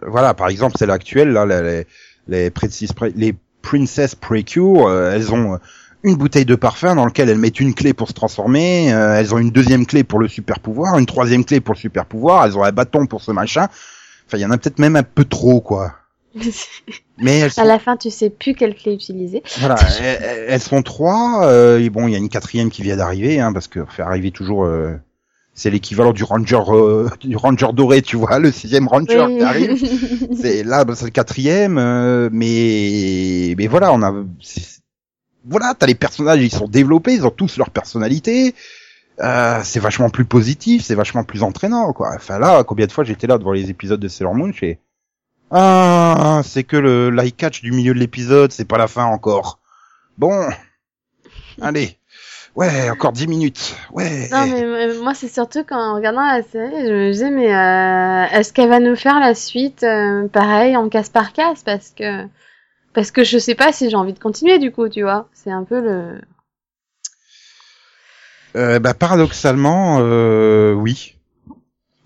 voilà, par exemple, celle actuelle, là, les, les, les, Princess, Precure, euh, elles ont une bouteille de parfum dans laquelle elles mettent une clé pour se transformer, euh, elles ont une deuxième clé pour le super pouvoir, une troisième clé pour le super pouvoir, elles ont un bâton pour ce machin. Enfin, il y en a peut-être même un peu trop, quoi. Mais elles sont, à la fin, tu sais plus quelle clé utiliser. voilà, [LAUGHS] elles, sont trois. euh, et bon, il y a une quatrième qui vient d'arriver, hein, parce que fait arriver toujours. euh, c'est l'équivalent du ranger euh, [LAUGHS] du ranger doré, tu vois, le sixième ranger qui arrive. [LAUGHS] C'est là, bah, c'est le quatrième, euh, mais mais voilà, on a, voilà, t'as les personnages, ils sont développés, ils ont tous leur personnalité. Euh, c'est vachement plus positif, c'est vachement plus entraînant, quoi. Enfin là, combien de fois j'étais là devant les épisodes de Sailor Moon, je fais, ah, c'est que le light catch du milieu de l'épisode, c'est pas la fin encore. Bon, allez, ouais, encore dix minutes, ouais. Non, mais euh, moi, c'est surtout qu'en regardant la série, je me disais, mais euh, est-ce qu'elle va nous faire la suite euh, pareil, en casse par casse Parce que, parce que je sais pas si j'ai envie de continuer, du coup, tu vois. C'est un peu le. Euh, bah, paradoxalement, euh, oui.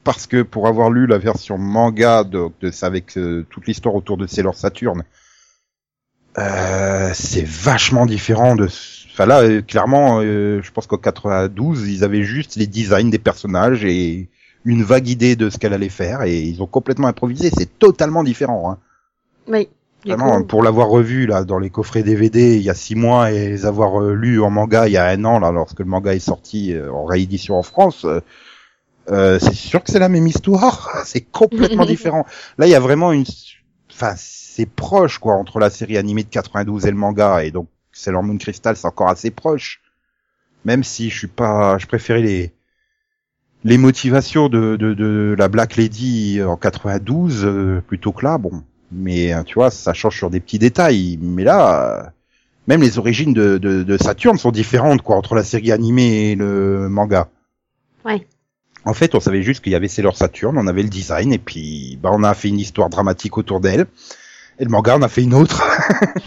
Parce que pour avoir lu la version manga de, de avec euh, toute l'histoire autour de Sailor Saturn, euh, c'est vachement différent de. Enfin là, euh, clairement, euh, je pense qu'en 92, ils avaient juste les designs des personnages et une vague idée de ce qu'elle allait faire et ils ont complètement improvisé. C'est totalement différent. Hein. Oui. Vraiment, coup, pour l'avoir revu là dans les coffrets DVD il y a six mois et les avoir euh, lus en manga il y a un an là lorsque le manga est sorti euh, en réédition en France, euh, c'est sûr que c'est la même histoire. [LAUGHS] c'est complètement [LAUGHS] différent. Là, il y a vraiment une, enfin, c'est proche quoi entre la série animée de 92 et le manga et donc Sailor Moon Crystal c'est encore assez proche. Même si je suis pas, je préférais les les motivations de, de, de la Black Lady en 92 euh, plutôt que là, bon. Mais euh, tu vois, ça change sur des petits détails. Mais là, euh, même les origines de, de, de Saturne sont différentes quoi entre la série animée et le manga. Ouais. En fait, on savait juste qu'il y avait Sailor Saturne, on avait le design et puis bah on a fait une histoire dramatique autour d'elle. Et le manga, on a fait une autre.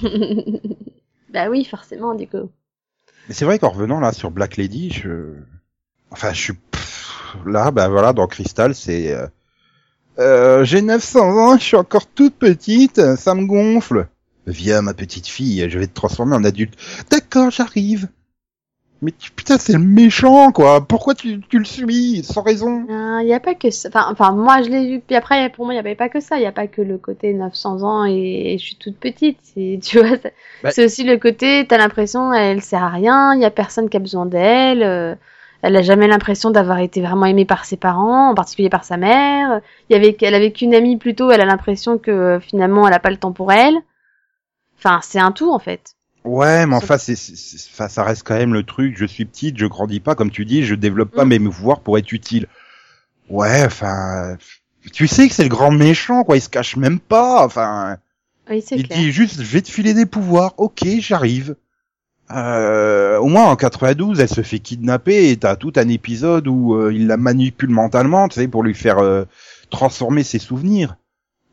[LAUGHS] bah oui, forcément, du coup. Mais c'est vrai qu'en revenant là sur Black Lady, je, enfin, je suis pff, là, bah voilà, dans Crystal, c'est, euh, euh, j'ai 900 ans, je suis encore toute petite, ça me gonfle. Viens, ma petite fille, je vais te transformer en adulte. D'accord, j'arrive. Mais tu- putain, c'est le méchant, quoi. Pourquoi tu, tu le suis sans raison? Il n'y a pas que ça. Enfin, enfin moi, je l'ai vu. Puis après, pour moi, il n'y avait pas que ça. Il n'y a pas que le côté 900 ans et, et je suis toute petite. C'est, [LAUGHS] tu vois, c'est Bah- c'est aussi le côté, t'as l'impression, elle sert à rien. Il n'y a personne qui a besoin d'elle. euh, elle a jamais l'impression d'avoir été vraiment aimée par ses parents, en particulier par sa mère. Il y avait, elle avait qu'une amie plutôt. Elle a l'impression que finalement, elle a pas le temps pour elle. Enfin, c'est un tout en fait. Ouais, mais enfin, c'est, enfin, ça reste quand même le truc. Je suis petite, je grandis pas, comme tu dis, je développe pas Mm. mes pouvoirs pour être utile. Ouais, enfin, tu sais que c'est le grand méchant, quoi. Il se cache même pas. Enfin, Oui, il clair. dit juste, je vais te filer des pouvoirs. Ok, j'arrive. Euh, au moins en 92, elle se fait kidnapper et t'as tout un épisode où euh, il la manipule mentalement, tu sais, pour lui faire euh, transformer ses souvenirs.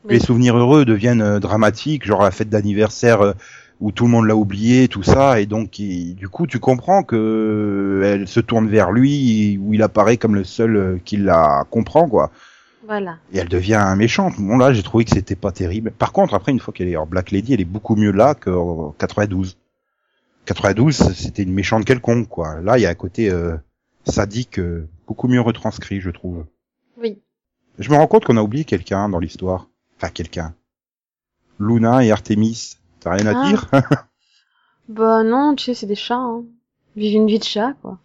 Oui. Les souvenirs heureux deviennent euh, dramatiques, genre la fête d'anniversaire où tout le monde l'a oublié, tout ça, et donc il- du coup tu comprends que euh, elle se tourne vers lui où il apparaît comme le seul euh, qui la comprend, quoi. Voilà. Et elle devient méchante. Bon là, j'ai trouvé que c'était pas terrible. Par contre, après une fois qu'elle est en Black Lady, elle est beaucoup mieux là qu'en 92. 92, c'était une méchante quelconque, quoi. Là, il y a un côté euh, sadique euh, beaucoup mieux retranscrit, je trouve. Oui. Je me rends compte qu'on a oublié quelqu'un dans l'histoire. Enfin, quelqu'un. Luna et Artemis. T'as rien à Ah. dire [LAUGHS] Bah non, tu sais, c'est des chats. Hein. Ils vivent une vie de chat, quoi.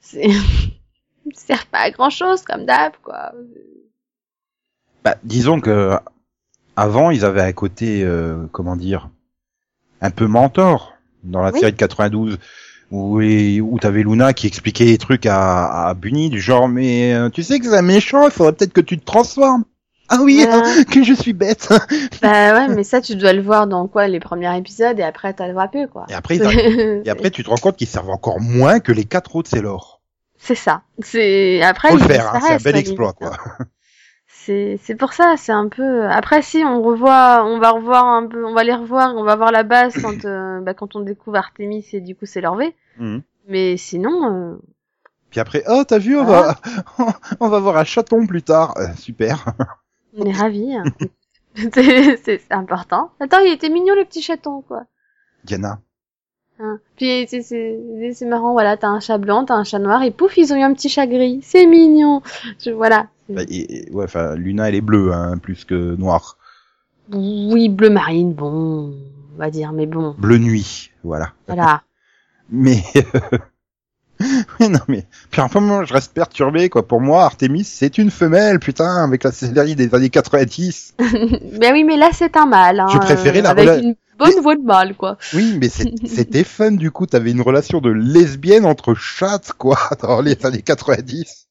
C'est... [LAUGHS] Ils servent pas à grand chose, comme d'hab, quoi. Bah, disons que avant, ils avaient un côté, euh, comment dire, un peu mentor dans la Oui. série de 92, où, où t'avais Luna qui expliquait des trucs à, à Bunny du genre, mais euh, tu sais que c'est un méchant, il faudrait peut-être que tu te transformes. Ah oui, hein, que je suis bête. Bah ouais, mais ça, tu dois le voir dans quoi les premiers épisodes et après, t'as le vois plus, quoi. Et après, ils arrivent- [LAUGHS] Et après, tu te rends compte qu'ils servent encore moins que les quatre autres Sailor. C'est ça. C'est après Faut le faire, hein, c'est un bel exploit, quoi. [LAUGHS] C'est c'est pour ça, c'est un peu. Après, si on revoit, on va revoir un peu, on va les revoir, on va voir la base quand [COUGHS] euh, bah, quand on découvre Artemis et du coup c'est leur V. Mhm. Mais sinon, euh, Puis après, oh, t'as vu, on va, [LAUGHS] on va voir un chaton plus tard. Euh, super. On est ravis. hein. [LAUGHS] c'est important. Attends, il était mignon le petit chaton, quoi. Diana. Hein. Puis c'est marrant, voilà, t'as un chat blanc, t'as un chat noir et pouf, ils ont eu un petit chat gris. C'est mignon. Je, voilà. Bah, et- et- ouais, enfin, Luna, elle est bleue, hein, plus que noire. Oui, bleu marine, bon, on va dire, mais bon, Bleu nuit, voilà. voilà. [LAUGHS] Mais, [LAUGHS] mais non, mais, puis enfin, moi, je reste perturbé, quoi. Pour moi, Artemis, c'est une femelle, putain, avec la série des années 90. [LAUGHS] ben oui, mais là c'est un mâle. Hein, Je préférais la avec rela- une bonne voix de mâle, quoi. Oui, mais [LAUGHS] c'était fun, du coup, t'avais une relation de lesbienne entre chattes, quoi, dans les années 90.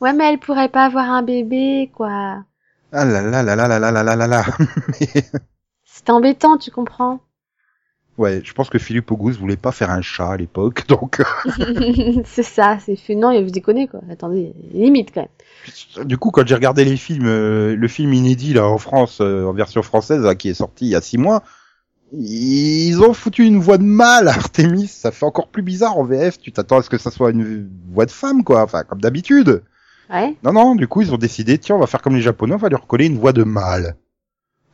Ouais, mais elle pourrait pas avoir un bébé, quoi. Ah là là là là là là là là là là. Mais, C'est embêtant, tu comprends ouais, je pense que Philippe Auguste voulait pas faire un chat à l'époque, [LAUGHS] donc, [LAUGHS] C'est ça, c'est fait. Non, il vous déconnez, quoi. Attendez, limite quand même. du coup, quand j'ai regardé les films, euh, le film inédit, là, en France, euh, en version française, là, qui est sorti il y a six mois, ils ont foutu une voix de mâle à Artemis, ça fait encore plus bizarre en VF, tu t'attends à ce que ça soit une voix de femme, quoi, enfin, comme d'habitude. Ouais. Non, non, du coup, ils ont décidé, tiens, on va faire comme les Japonais, on va lui recoller une voix de mâle.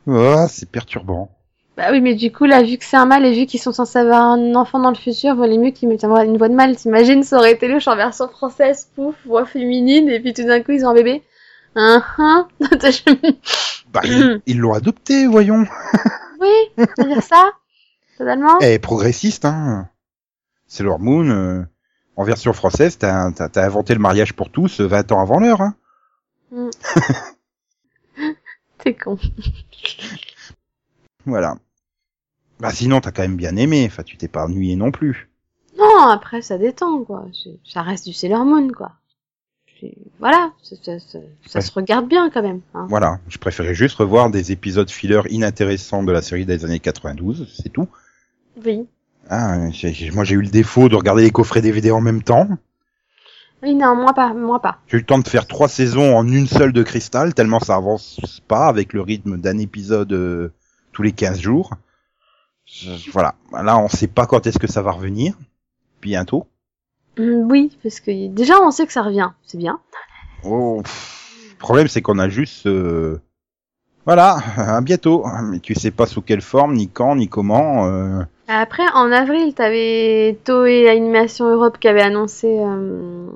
Ah, c'est perturbant. Bah oui, mais du coup, là, vu que c'est un mâle et vu qu'ils sont censés avoir un enfant dans le futur, valait mieux qu'ils mettent une voix de mâle. T'imagines, ça aurait été louche en version française, pouf, voix féminine, et puis tout d'un coup, ils ont un bébé. [LAUGHS] Hein, hein. Bah, [CLEARS THROAT] ils l'ont adopté, voyons. [LAUGHS] oui, va dire ça Totalement. Eh, progressiste, hein. C'est leur Moon. euh, en version française, t'as inventé le mariage pour tous euh, 20 ans avant l'heure, hein. [LAUGHS] T'es con. Voilà. Bah sinon, t'as quand même bien aimé. Enfin, tu t'es pas ennuyé non plus. Non, après, ça détend, quoi. Ça reste du Sailor Moon, quoi. Voilà, ça, ça, ça, ça Ouais. se regarde bien, quand même. hein. Voilà. Je préférais juste revoir des épisodes filler inintéressants de la série des années 92, c'est tout. Oui. Ah, moi j'ai eu le défaut de regarder les coffrets DVD en même temps. Oui, non, moi pas, moi pas. J'ai eu le temps de faire trois saisons en une seule de cristal, tellement ça avance pas avec le rythme d'un épisode euh, tous les 15 jours. Voilà. Là, on sait pas quand est-ce que ça va revenir. Bientôt. Hum, Oui, parce que déjà, on sait que ça revient. C'est bien. Oh, pff. Le problème, c'est qu'on a juste... euh, Voilà, [LAUGHS] à bientôt. Mais tu sais pas sous quelle forme, ni quand, ni comment. euh, Après, en avril, t'avais Toei Animation Europe qui avait annoncé euh,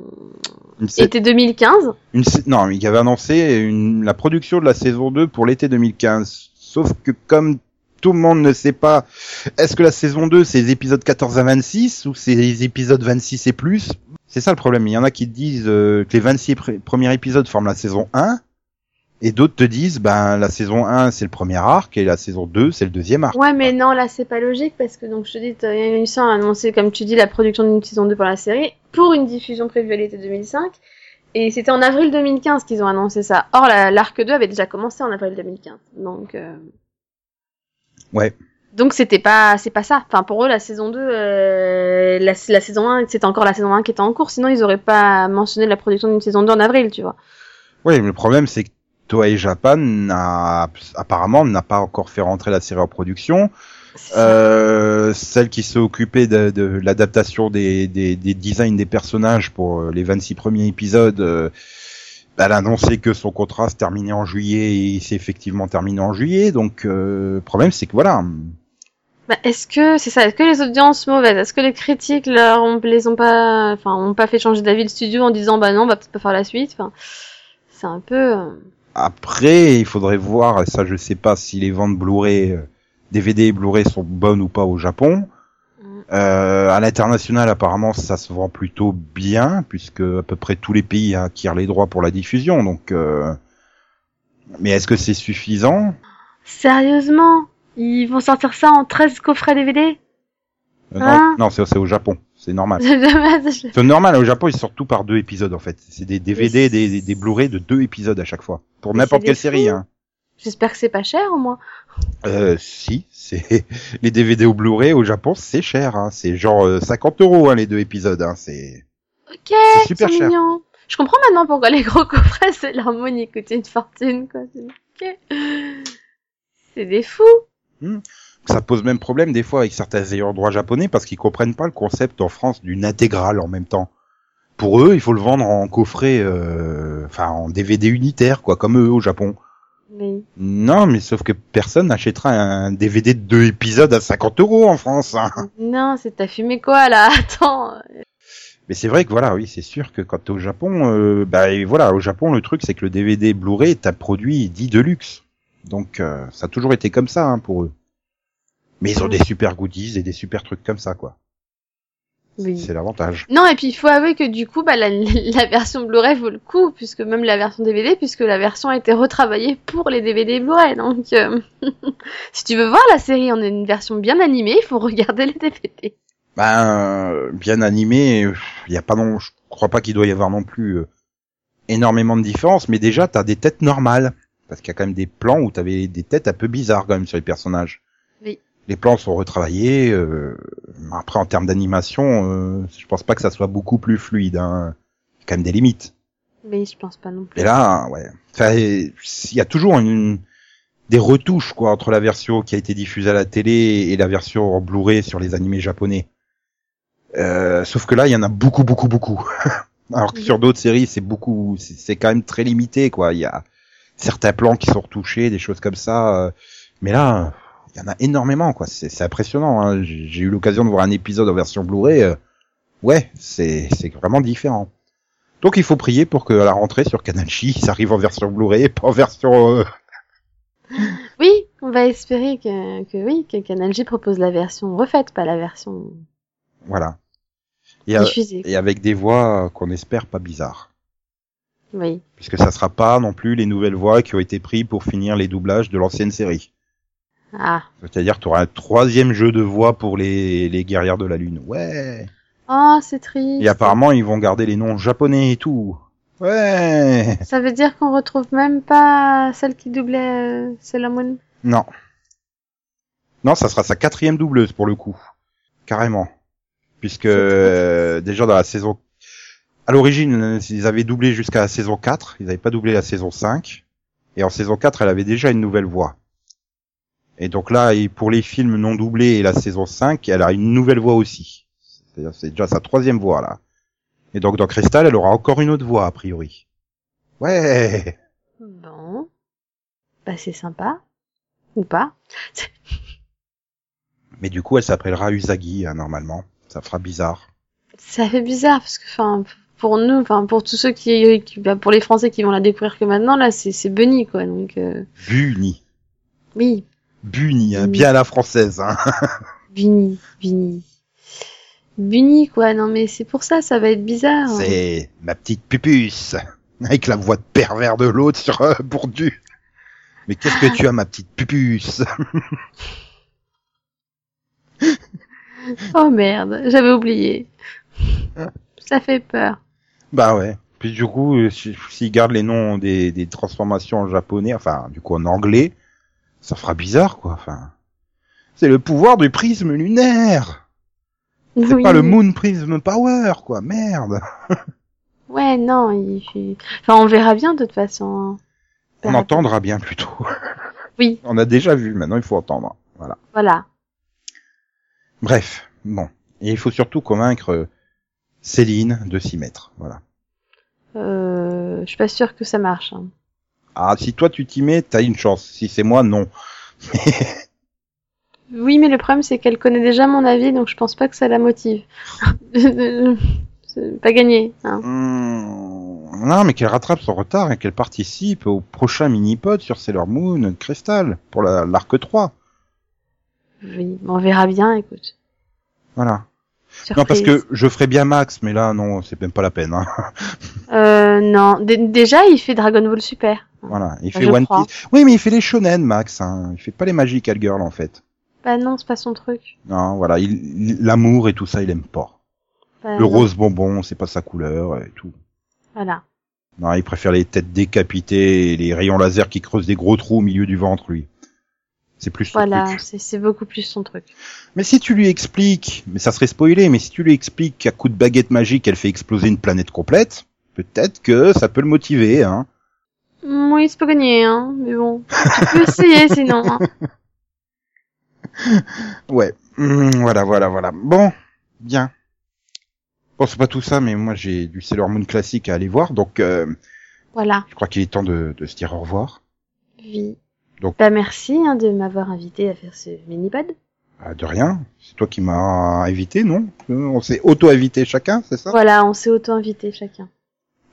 été 2015. une Non, il avait annoncé une... la production de la saison 2 pour l'été 2015. Sauf que comme tout le monde ne sait pas, est-ce que la saison 2 c'est les épisodes 14 à 26 ou c'est les épisodes 26 et plus C'est ça le problème. Il y en a qui disent euh, que les 26 pr- premiers épisodes forment la saison 1 et d'autres te disent ben la saison 1 c'est le premier arc et la saison 2 c'est le deuxième arc. Ouais, mais non, là, c'est pas logique parce que, donc, je te dis, Toei Animation a annoncé, comme tu dis, la production d'une saison 2 pour la série pour une diffusion prévue à l'été 2005. Et c'était en avril 2015 qu'ils ont annoncé ça. Or, la- l'arc 2 avait déjà commencé en avril 2015. Donc, euh, Ouais. Donc c'était pas c'est pas ça. Enfin pour eux la saison 2 euh, la, la saison 1 c'était encore la saison 1 qui était en cours sinon ils auraient pas mentionné la production d'une saison 2 en avril, tu vois. Oui, mais le problème c'est que Toei Japan n'a apparemment n'a pas encore fait rentrer la série en production. Euh, celle qui s'est occupée de, de l'adaptation des, des, des designs des personnages pour euh, les 26 premiers épisodes, euh, elle a annoncé que son contrat se terminait en juillet et il s'est effectivement terminé en juillet. Donc, euh, le problème, c'est que voilà. Bah, est-ce que c'est ça Est-ce que les audiences mauvaises Est-ce que les critiques leur ont, les ont pas enfin ont pas fait changer d'avis le studio en disant bah non on va peut-être pas faire la suite. Enfin c'est un peu euh, Après, il faudrait voir, ça je sais pas si les ventes Blu-ray, euh, DVD et Blu-ray sont bonnes ou pas au Japon. Mm. Euh, à l'international, apparemment, ça se vend plutôt bien, puisque à peu près tous les pays acquièrent les droits pour la diffusion. Donc, euh... mais est-ce que c'est suffisant? Sérieusement? Ils vont sortir ça en 13 coffrets DVD Euh, Hein? Non, non c'est au Japon. C'est normal. [LAUGHS] C'est normal, au Japon, ils sortent tout par deux épisodes, en fait. C'est des DVD, des, des, des Blu-ray de deux épisodes à chaque fois. Pour n'importe quelle série, hein. J'espère que c'est pas cher au moins. Euh, si, c'est, [LAUGHS] les DVD au Blu-ray au Japon, c'est cher, hein. C'est genre euh, 50 euros, hein, les deux épisodes, hein. C'est, Ok, super cher. mignon. Je comprends maintenant pourquoi les gros coffrets c'est l'harmonie coûtent une fortune quoi. C'est- des fous. Ça pose même problème des fois avec certains ayants droit japonais parce qu'ils comprennent pas le concept en France d'une intégrale en même temps. Pour eux, il faut le vendre en coffret, euh, enfin en DVD unitaire, quoi, comme eux au Japon. Mais Non, mais sauf que personne n'achètera un DVD de deux épisodes à 50 euros en France. Hein. non, c'est t'as fumé quoi là? [LAUGHS] Attends. Mais c'est vrai que voilà, oui, c'est sûr que quand t'es au Japon, euh, bah et voilà, au Japon, le truc c'est que le DVD Blu-ray est un produit dit de luxe. Donc euh, ça a toujours été comme ça hein, pour eux. Mais ils ont des super goodies et des super trucs comme ça, quoi. Oui. C'est l'avantage. Non, et puis il faut avouer que du coup, bah, la, [LAUGHS] la version Blu-ray vaut le coup, puisque même la version DVD, puisque la version a été retravaillée pour les DVD Blu-ray. Donc, euh, [LAUGHS] si tu veux voir la série en une version bien animée, il faut regarder les DVD. Ben euh, bien animé, il y a pas non, je crois pas qu'il doit y avoir non plus euh, énormément de différence, mais déjà t'as des têtes normales parce qu'il y a quand même des plans où t'avais des têtes un peu bizarres quand même sur les personnages. Les plans sont retravaillés. euh, après en termes d'animation, euh, je pense pas que ça soit beaucoup plus fluide. Hein. Il y a quand même des limites. Mais je pense pas non plus. Et là, ouais, enfin, il y a toujours une, des retouches quoi entre la version qui a été diffusée à la télé et la version en Blu-ray sur les animés japonais. Euh, sauf que là, il y en a beaucoup, beaucoup, beaucoup. [LAUGHS] Alors que sur d'autres séries, c'est beaucoup, c'est c'est quand même très limité quoi. Il y a certains plans qui sont retouchés, des choses comme ça. euh, mais là, il y en a énormément quoi. C'est impressionnant. Hein. J'ai eu l'occasion de voir un épisode en version Blu-ray. euh, ouais, c'est c'est vraiment différent. Donc il faut prier pour que à la rentrée sur Canal Chi, ça arrive en version Blu-ray et pas en version. euh, [LAUGHS] Oui, on va espérer que, que oui, que Canal J propose la version refaite, pas la version Voilà. Et, diffusée. et avec des voix qu'on espère pas bizarres. Oui. Puisque ça sera pas non plus les nouvelles voix qui ont été prises pour finir les doublages de l'ancienne série. Ah. C'est-à-dire tu auras un troisième jeu de voix pour les, les guerrières de la lune. Ouais. Oh, c'est triste. Et apparemment ils vont garder les noms japonais et tout. Ouais. Ça veut dire qu'on retrouve même pas celle qui doublait euh, Sailor Moon? Non. Non, ça sera sa quatrième doubleuse pour le coup. Carrément. Puisque euh, déjà dans la saison... À l'origine, ils avaient doublé jusqu'à la saison 4, ils n'avaient pas doublé la saison 5. Et en saison 4, elle avait déjà une nouvelle voix. Et donc là, et pour les films non doublés et la saison 5, elle a une nouvelle voix aussi. C'est-à-dire c'est déjà sa troisième voix là. Et donc dans Crystal, elle aura encore une autre voix a priori. Ouais. Bon. Bah, c'est sympa. Ou pas [LAUGHS] Mais du coup, elle s'appellera Usagi hein, normalement. Ça fera bizarre. Ça fait bizarre parce que, enfin, pour nous, enfin, pour tous ceux qui, qui- bah, pour les Français qui vont la découvrir que maintenant, là, c'est c'est Bunny, quoi. Donc, euh, Bunny. oui, Bunny, hein, bien à la française. Hein. [LAUGHS] Bunny, Bunny. Bunny, quoi. Non, mais c'est pour ça, ça va être bizarre. C'est ma petite pupuce. Avec la voix de pervers de l'autre sur euh, Bourdu. Mais qu'est-ce que tu as, ma petite pupuce? [LAUGHS] Oh merde, j'avais oublié. Ça fait peur. Bah ouais. Puis du coup, euh, si- s'ils gardent les noms des, des transformations en japonais, enfin, du coup en anglais, ça fera bizarre, quoi. Enfin, c'est le pouvoir du prisme lunaire. C'est pas le Moon Prism Power, quoi. Merde. [LAUGHS] Ouais, non, il. Enfin, on verra bien de toute façon. hein. On verra entendra bien plutôt. [LAUGHS] Oui. On a déjà vu. Maintenant, il faut entendre. Voilà. Voilà. Bref, bon. Et il faut surtout convaincre euh, Céline de s'y mettre. Voilà. Euh, je suis pas sûre que ça marche. hein. Ah, si toi tu t'y mets, t'as une chance. Si c'est moi, non. Oui, mais le problème, c'est qu'elle connaît déjà mon avis, donc je pense pas que ça la motive. [LAUGHS] pas gagné. Hein. Hmm, non, mais qu'elle rattrape son retard et qu'elle participe au prochain mini-pod sur Sailor Moon Crystal pour la- l'arc 3. Oui, on verra bien, écoute. Voilà. Surprise. Non, parce que je ferais bien Max, mais là, non, c'est même pas la peine. Hein. [LAUGHS] Euh, non. Dé- déjà, il fait Dragon Ball Super. Voilà. Il Bah, fait je One crois. Piece. Oui, mais il fait les shonen, Max. Hein. Il fait pas les Magical Girl, en fait. Bah non, c'est pas son truc. Non, voilà. Il- il- L'amour et tout ça, il aime pas. Bah, Le non. rose bonbon, c'est pas sa couleur et tout. Voilà. Non, il préfère les têtes décapitées et les rayons laser qui creusent des gros trous au milieu du ventre, lui. C'est plus son Voilà, truc. c'est c'est beaucoup plus son truc. Mais si tu lui expliques, mais ça serait spoilé, mais si tu lui expliques qu'à coup de baguette magique, elle fait exploser une planète complète, peut-être que ça peut le motiver, hein. Oui, c'est pas gagné, hein. Mais bon, tu peux essayer [LAUGHS] sinon. Hein. Ouais. Hum, voilà, voilà, voilà. Bon, bien. Bon, c'est pas tout ça, mais moi j'ai du Sailor Moon classique à aller voir, donc euh, Voilà. je crois qu'il est temps de, de se dire au revoir. Oui. Donc- Bah merci hein, de m'avoir invité à faire ce mini-pod. Ah, de rien. C'est toi qui m'as invité, non? Euh, On s'est auto-invité chacun, c'est ça? Voilà, on s'est auto-invité chacun.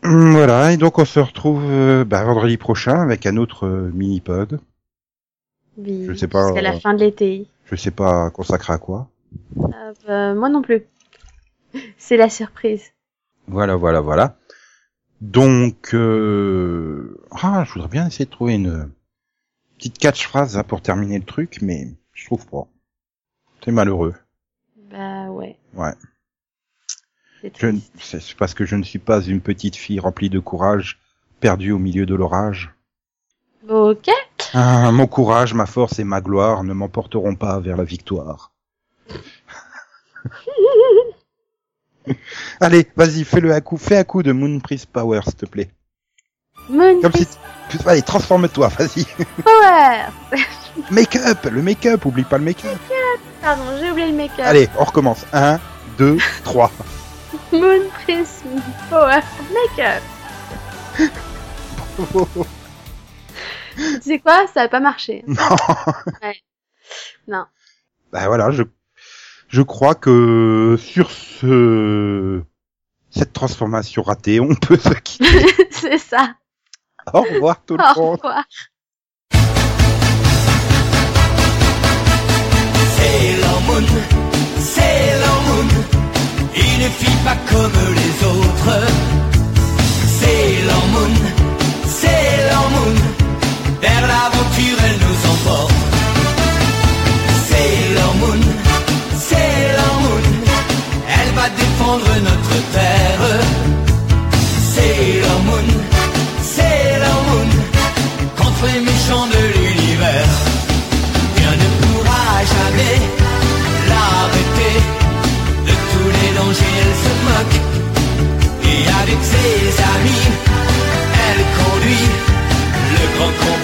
Hum, Voilà, et donc on se retrouve euh, bah, vendredi prochain avec un autre euh, mini-pod. Oui, Je sais pas, Jusqu'à la euh, fin de l'été. Je sais pas consacré à quoi. Euh, bah, moi non plus. [LAUGHS] C'est la surprise. Voilà, voilà, voilà. Donc, euh... ah, je voudrais bien essayer de trouver une petite catchphrase là, pour terminer le truc, mais je trouve pas. C'est malheureux. Bah ouais. Ouais. C'est parce que je ne suis pas une petite fille remplie de courage, perdue au milieu de l'orage. Ok. Ah, mon courage, ma force et ma gloire ne m'emporteront pas vers la victoire. [LAUGHS] Allez, vas-y, fais-le à coup, fais un coup de Moon Priest Power, s'il te plaît. Moon Comme si, allez, transforme-toi, vas-y. Power. [LAUGHS] Make-up, le make-up, oublie pas le make-up. Pardon, j'ai oublié le make-up. Allez, on recommence. Un, deux, trois. Moon Prism Power Make-up. Tu sais quoi? Ça a pas marché. [LAUGHS] non. Non. Bah voilà, je, je crois que sur ce, cette transformation ratée, on peut se quitter. [LAUGHS] C'est ça. Au revoir tout le Au monde. revoir. Sailor Moon, Sailor Moon, il ne fit pas comme les autres. Sailor Moon, Sailor Moon, vers l'aventure elle nous emporte. Sailor Moon, Sailor Moon, elle va défendre notre terre. ses amis. Elle conduit le grand combat.